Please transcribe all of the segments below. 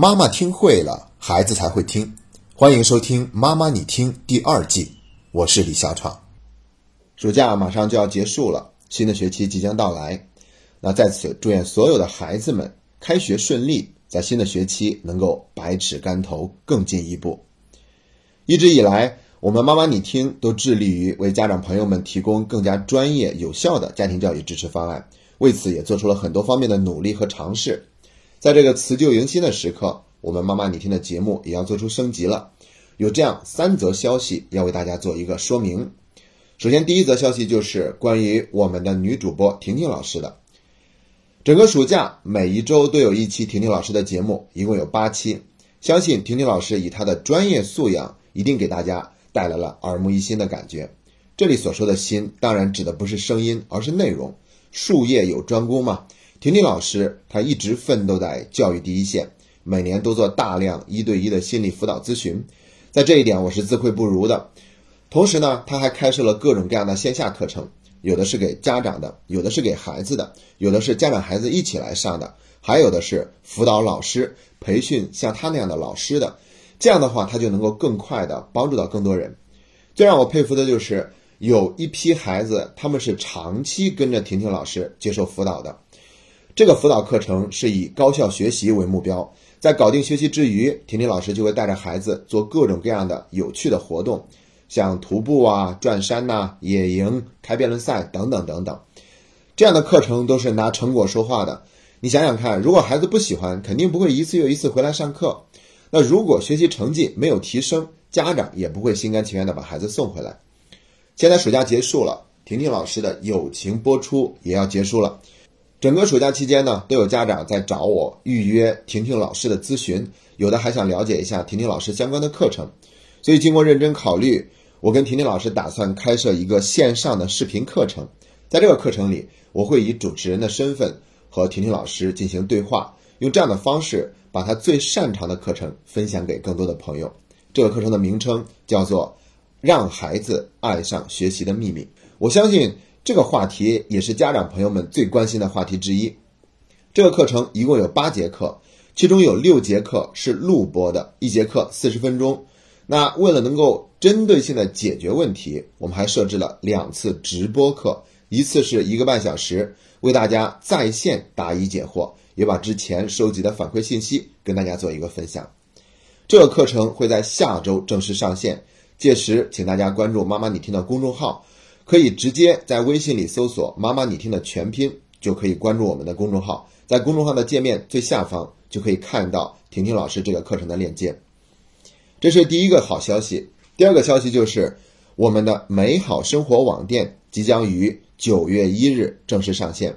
妈妈听会了，孩子才会听。欢迎收听《妈妈你听》第二季，我是李小闯。暑假马上就要结束了，新的学期即将到来。那在此祝愿所有的孩子们开学顺利，在新的学期能够百尺竿头更进一步。一直以来，我们妈妈你听都致力于为家长朋友们提供更加专业有效的家庭教育支持方案，为此也做出了很多方面的努力和尝试。在这个辞旧迎新的时刻，我们妈妈你听的节目也要做出升级了。有这样三则消息要为大家做一个说明。首先，第一则消息就是关于我们的女主播婷婷老师的。整个暑假，每一周都有一期婷婷老师的节目，一共有八期。相信婷婷老师以她的专业素养，一定给大家带来了耳目一新的感觉。这里所说的“新”，当然指的不是声音，而是内容。术业有专攻嘛。婷婷老师，她一直奋斗在教育第一线，每年都做大量一对一的心理辅导咨询，在这一点我是自愧不如的。同时呢，她还开设了各种各样的线下课程，有的是给家长的，有的是给孩子的，有的是家长孩子一起来上的，还有的是辅导老师培训像她那样的老师的。这样的话，他就能够更快的帮助到更多人。最让我佩服的就是有一批孩子，他们是长期跟着婷婷老师接受辅导的。这个辅导课程是以高效学习为目标，在搞定学习之余，婷婷老师就会带着孩子做各种各样的有趣的活动，像徒步啊、转山呐、野营、开辩论赛等等等等。这样的课程都是拿成果说话的。你想想看，如果孩子不喜欢，肯定不会一次又一次回来上课。那如果学习成绩没有提升，家长也不会心甘情愿的把孩子送回来。现在暑假结束了，婷婷老师的友情播出也要结束了。整个暑假期间呢，都有家长在找我预约婷婷老师的咨询，有的还想了解一下婷婷老师相关的课程。所以经过认真考虑，我跟婷婷老师打算开设一个线上的视频课程。在这个课程里，我会以主持人的身份和婷婷老师进行对话，用这样的方式把她最擅长的课程分享给更多的朋友。这个课程的名称叫做《让孩子爱上学习的秘密》。我相信。这个话题也是家长朋友们最关心的话题之一。这个课程一共有八节课，其中有六节课是录播的，一节课四十分钟。那为了能够针对性的解决问题，我们还设置了两次直播课，一次是一个半小时，为大家在线答疑解惑，也把之前收集的反馈信息跟大家做一个分享。这个课程会在下周正式上线，届时请大家关注“妈妈你听”的公众号。可以直接在微信里搜索“妈妈你听”的全拼，就可以关注我们的公众号。在公众号的界面最下方就可以看到婷婷老师这个课程的链接。这是第一个好消息。第二个消息就是我们的美好生活网店即将于九月一日正式上线。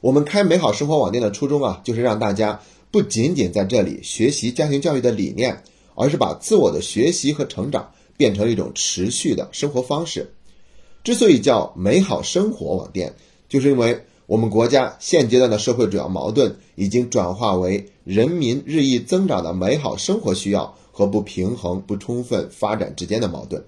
我们开美好生活网店的初衷啊，就是让大家不仅仅在这里学习家庭教育的理念，而是把自我的学习和成长变成一种持续的生活方式。之所以叫美好生活网店，就是因为我们国家现阶段的社会主要矛盾已经转化为人民日益增长的美好生活需要和不平衡、不充分发展之间的矛盾。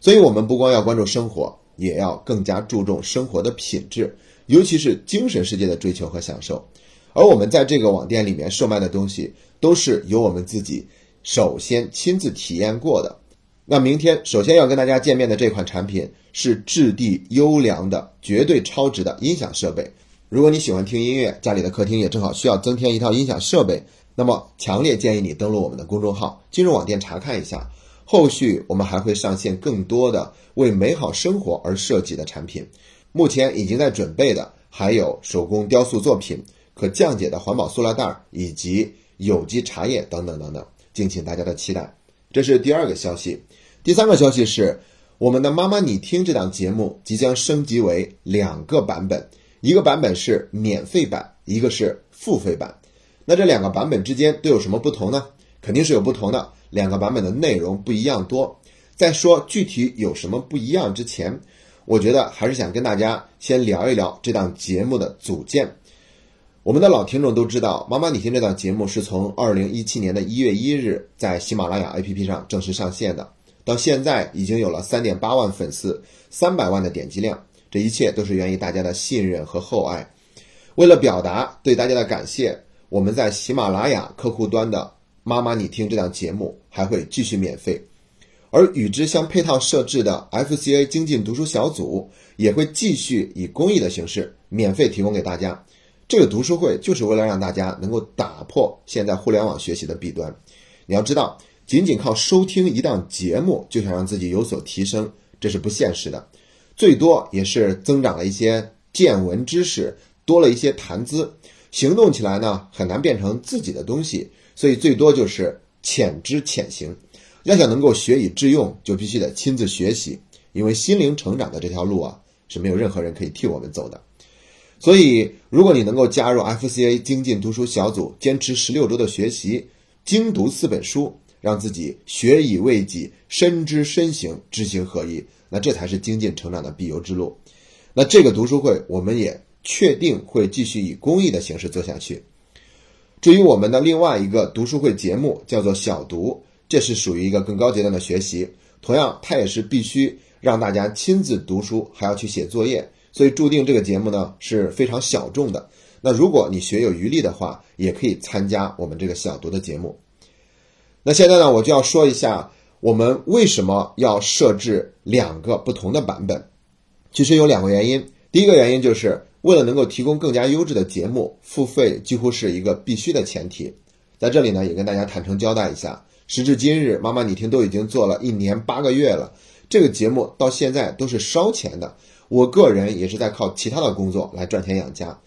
所以，我们不光要关注生活，也要更加注重生活的品质，尤其是精神世界的追求和享受。而我们在这个网店里面售卖的东西，都是由我们自己首先亲自体验过的。那明天首先要跟大家见面的这款产品是质地优良的、绝对超值的音响设备。如果你喜欢听音乐，家里的客厅也正好需要增添一套音响设备，那么强烈建议你登录我们的公众号，进入网店查看一下。后续我们还会上线更多的为美好生活而设计的产品。目前已经在准备的还有手工雕塑作品、可降解的环保塑料袋以及有机茶叶等等等等，敬请大家的期待。这是第二个消息。第三个消息是，我们的妈妈你听这档节目即将升级为两个版本，一个版本是免费版，一个是付费版。那这两个版本之间都有什么不同呢？肯定是有不同的，两个版本的内容不一样多。在说具体有什么不一样之前，我觉得还是想跟大家先聊一聊这档节目的组建。我们的老听众都知道，妈妈你听这档节目是从二零一七年的一月一日在喜马拉雅 APP 上正式上线的。到现在已经有了三点八万粉丝，三百万的点击量，这一切都是源于大家的信任和厚爱。为了表达对大家的感谢，我们在喜马拉雅客户端的“妈妈你听”这档节目还会继续免费，而与之相配套设置的 FCA 精进读书小组也会继续以公益的形式免费提供给大家。这个读书会就是为了让大家能够打破现在互联网学习的弊端。你要知道，仅仅靠收听一档节目就想让自己有所提升，这是不现实的。最多也是增长了一些见闻知识，多了一些谈资，行动起来呢很难变成自己的东西，所以最多就是浅知浅行。要想能够学以致用，就必须得亲自学习，因为心灵成长的这条路啊是没有任何人可以替我们走的。所以，如果你能够加入 FCA 精进读书小组，坚持十六周的学习，精读四本书，让自己学以为己，身知身行，知行合一。那这才是精进成长的必由之路。那这个读书会，我们也确定会继续以公益的形式做下去。至于我们的另外一个读书会节目，叫做小读，这是属于一个更高阶段的学习。同样，它也是必须让大家亲自读书，还要去写作业，所以注定这个节目呢是非常小众的。那如果你学有余力的话，也可以参加我们这个小读的节目。那现在呢，我就要说一下。我们为什么要设置两个不同的版本？其实有两个原因。第一个原因就是为了能够提供更加优质的节目，付费几乎是一个必须的前提。在这里呢，也跟大家坦诚交代一下，时至今日，妈妈你听都已经做了一年八个月了，这个节目到现在都是烧钱的。我个人也是在靠其他的工作来赚钱养家。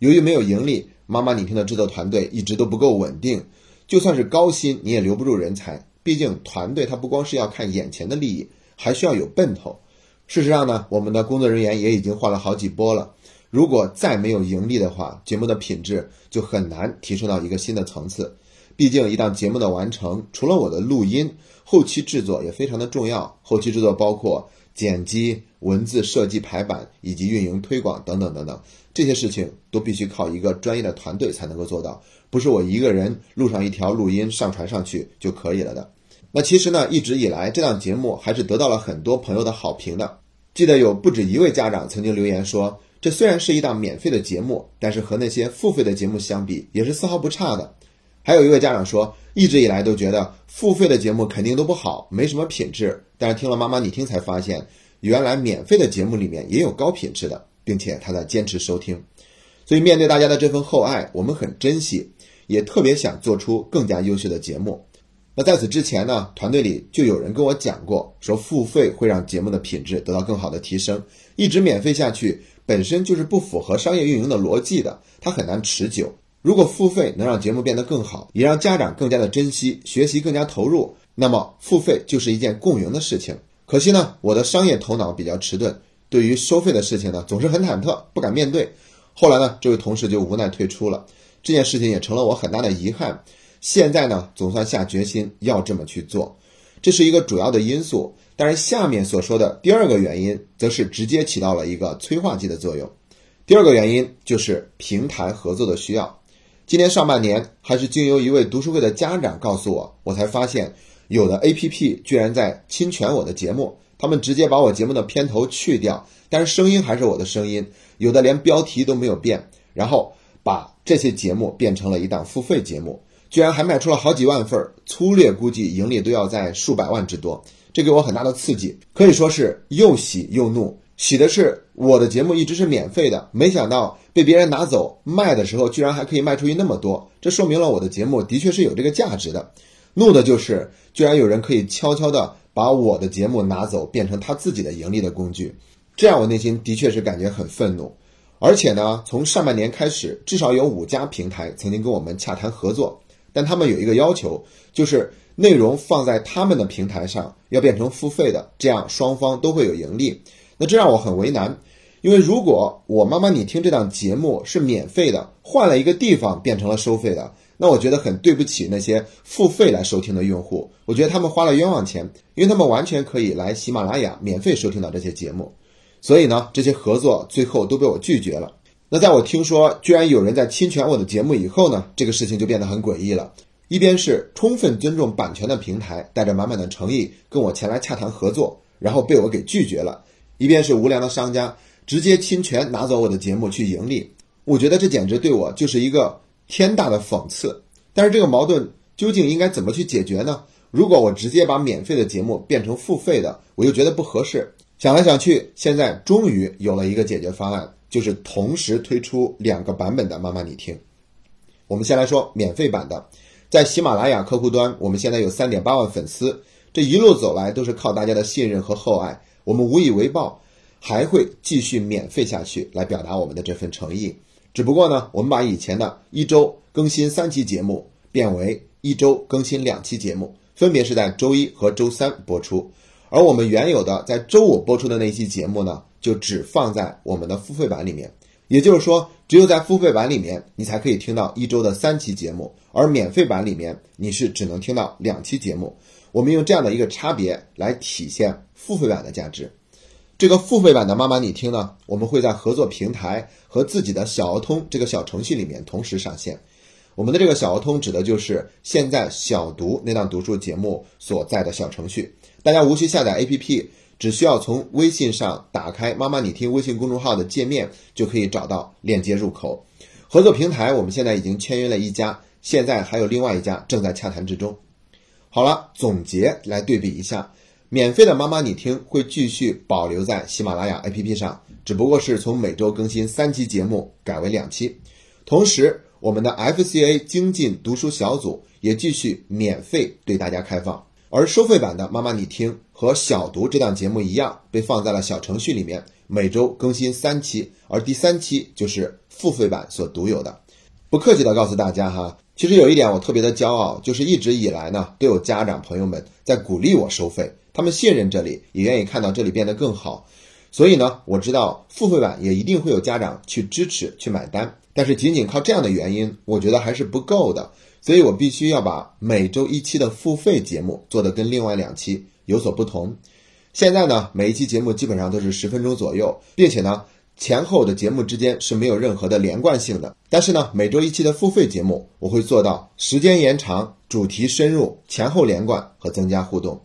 由于没有盈利，妈妈你听的制作团队一直都不够稳定，就算是高薪，你也留不住人才。毕竟团队它不光是要看眼前的利益，还需要有奔头。事实上呢，我们的工作人员也已经换了好几波了。如果再没有盈利的话，节目的品质就很难提升到一个新的层次。毕竟一档节目的完成，除了我的录音，后期制作也非常的重要。后期制作包括剪辑、文字设计、排版以及运营推广等等等等，这些事情都必须靠一个专业的团队才能够做到。不是我一个人录上一条录音上传上去就可以了的。那其实呢，一直以来这档节目还是得到了很多朋友的好评的。记得有不止一位家长曾经留言说，这虽然是一档免费的节目，但是和那些付费的节目相比也是丝毫不差的。还有一位家长说，一直以来都觉得付费的节目肯定都不好，没什么品质。但是听了妈妈你听才发现，原来免费的节目里面也有高品质的，并且他在坚持收听。所以面对大家的这份厚爱，我们很珍惜。也特别想做出更加优秀的节目。那在此之前呢，团队里就有人跟我讲过，说付费会让节目的品质得到更好的提升。一直免费下去本身就是不符合商业运营的逻辑的，它很难持久。如果付费能让节目变得更好，也让家长更加的珍惜学习，更加投入，那么付费就是一件共赢的事情。可惜呢，我的商业头脑比较迟钝，对于收费的事情呢总是很忐忑，不敢面对。后来呢，这位同事就无奈退出了。这件事情也成了我很大的遗憾。现在呢，总算下决心要这么去做，这是一个主要的因素。但是下面所说的第二个原因，则是直接起到了一个催化剂的作用。第二个原因就是平台合作的需要。今年上半年，还是经由一位读书会的家长告诉我，我才发现有的 APP 居然在侵权我的节目。他们直接把我节目的片头去掉，但是声音还是我的声音，有的连标题都没有变，然后。把这些节目变成了一档付费节目，居然还卖出了好几万份儿，粗略估计盈利都要在数百万之多，这给我很大的刺激，可以说是又喜又怒。喜的是我的节目一直是免费的，没想到被别人拿走卖的时候，居然还可以卖出去那么多，这说明了我的节目的确是有这个价值的。怒的就是居然有人可以悄悄的把我的节目拿走，变成他自己的盈利的工具，这样我内心的确是感觉很愤怒。而且呢，从上半年开始，至少有五家平台曾经跟我们洽谈合作，但他们有一个要求，就是内容放在他们的平台上要变成付费的，这样双方都会有盈利。那这让我很为难，因为如果我妈妈你听这档节目是免费的，换了一个地方变成了收费的，那我觉得很对不起那些付费来收听的用户，我觉得他们花了冤枉钱，因为他们完全可以来喜马拉雅免费收听到这些节目。所以呢，这些合作最后都被我拒绝了。那在我听说居然有人在侵权我的节目以后呢，这个事情就变得很诡异了。一边是充分尊重版权的平台，带着满满的诚意跟我前来洽谈合作，然后被我给拒绝了；一边是无良的商家直接侵权拿走我的节目去盈利。我觉得这简直对我就是一个天大的讽刺。但是这个矛盾究竟应该怎么去解决呢？如果我直接把免费的节目变成付费的，我又觉得不合适。想来想去，现在终于有了一个解决方案，就是同时推出两个版本的《妈妈你听》。我们先来说免费版的，在喜马拉雅客户端，我们现在有三点八万粉丝，这一路走来都是靠大家的信任和厚爱，我们无以为报，还会继续免费下去，来表达我们的这份诚意。只不过呢，我们把以前的一周更新三期节目变为一周更新两期节目，分别是在周一和周三播出。而我们原有的在周五播出的那期节目呢，就只放在我们的付费版里面。也就是说，只有在付费版里面，你才可以听到一周的三期节目，而免费版里面你是只能听到两期节目。我们用这样的一个差别来体现付费版的价值。这个付费版的妈妈你听呢，我们会在合作平台和自己的小鹅通这个小程序里面同时上线。我们的这个小鹅通指的就是现在小读那档读书节目所在的小程序，大家无需下载 APP，只需要从微信上打开“妈妈你听”微信公众号的界面，就可以找到链接入口。合作平台我们现在已经签约了一家，现在还有另外一家正在洽谈之中。好了，总结来对比一下。免费的妈妈你听会继续保留在喜马拉雅 APP 上，只不过是从每周更新三期节目改为两期。同时，我们的 FCA 精进读书小组也继续免费对大家开放。而收费版的妈妈你听和小读这档节目一样，被放在了小程序里面，每周更新三期，而第三期就是付费版所独有的。不客气的告诉大家哈，其实有一点我特别的骄傲，就是一直以来呢，都有家长朋友们在鼓励我收费。他们信任这里，也愿意看到这里变得更好，所以呢，我知道付费版也一定会有家长去支持、去买单。但是仅仅靠这样的原因，我觉得还是不够的，所以我必须要把每周一期的付费节目做得跟另外两期有所不同。现在呢，每一期节目基本上都是十分钟左右，并且呢，前后的节目之间是没有任何的连贯性的。但是呢，每周一期的付费节目，我会做到时间延长、主题深入、前后连贯和增加互动。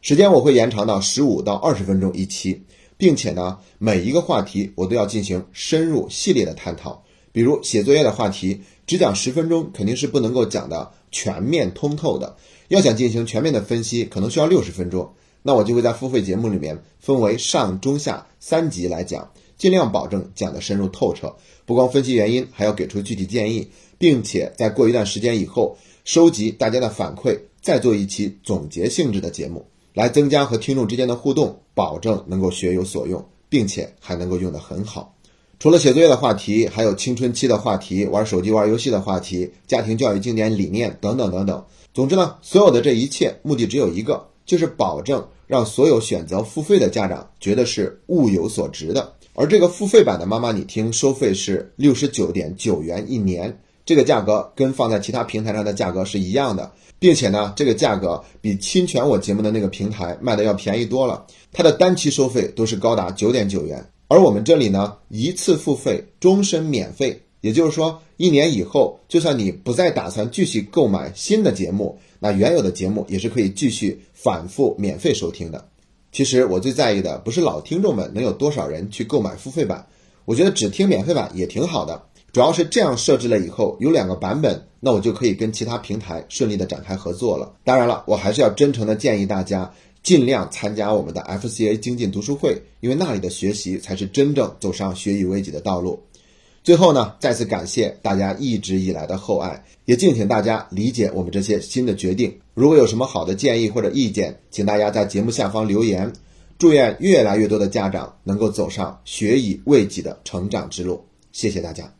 时间我会延长到十五到二十分钟一期，并且呢，每一个话题我都要进行深入系列的探讨。比如写作业的话题，只讲十分钟肯定是不能够讲的全面通透的，要想进行全面的分析，可能需要六十分钟。那我就会在付费节目里面分为上中下三集来讲，尽量保证讲的深入透彻，不光分析原因，还要给出具体建议，并且在过一段时间以后收集大家的反馈，再做一期总结性质的节目。来增加和听众之间的互动，保证能够学有所用，并且还能够用得很好。除了写作业的话题，还有青春期的话题、玩手机、玩游戏的话题、家庭教育经典理念等等等等。总之呢，所有的这一切目的只有一个，就是保证让所有选择付费的家长觉得是物有所值的。而这个付费版的妈妈你听收费是六十九点九元一年，这个价格跟放在其他平台上的价格是一样的。并且呢，这个价格比侵权我节目的那个平台卖的要便宜多了。它的单期收费都是高达九点九元，而我们这里呢，一次付费，终身免费。也就是说，一年以后，就算你不再打算继续购买新的节目，那原有的节目也是可以继续反复免费收听的。其实我最在意的不是老听众们能有多少人去购买付费版，我觉得只听免费版也挺好的。主要是这样设置了以后，有两个版本，那我就可以跟其他平台顺利的展开合作了。当然了，我还是要真诚的建议大家尽量参加我们的 FCA 精进读书会，因为那里的学习才是真正走上学以为己的道路。最后呢，再次感谢大家一直以来的厚爱，也敬请大家理解我们这些新的决定。如果有什么好的建议或者意见，请大家在节目下方留言。祝愿越来越多的家长能够走上学以为己的成长之路。谢谢大家。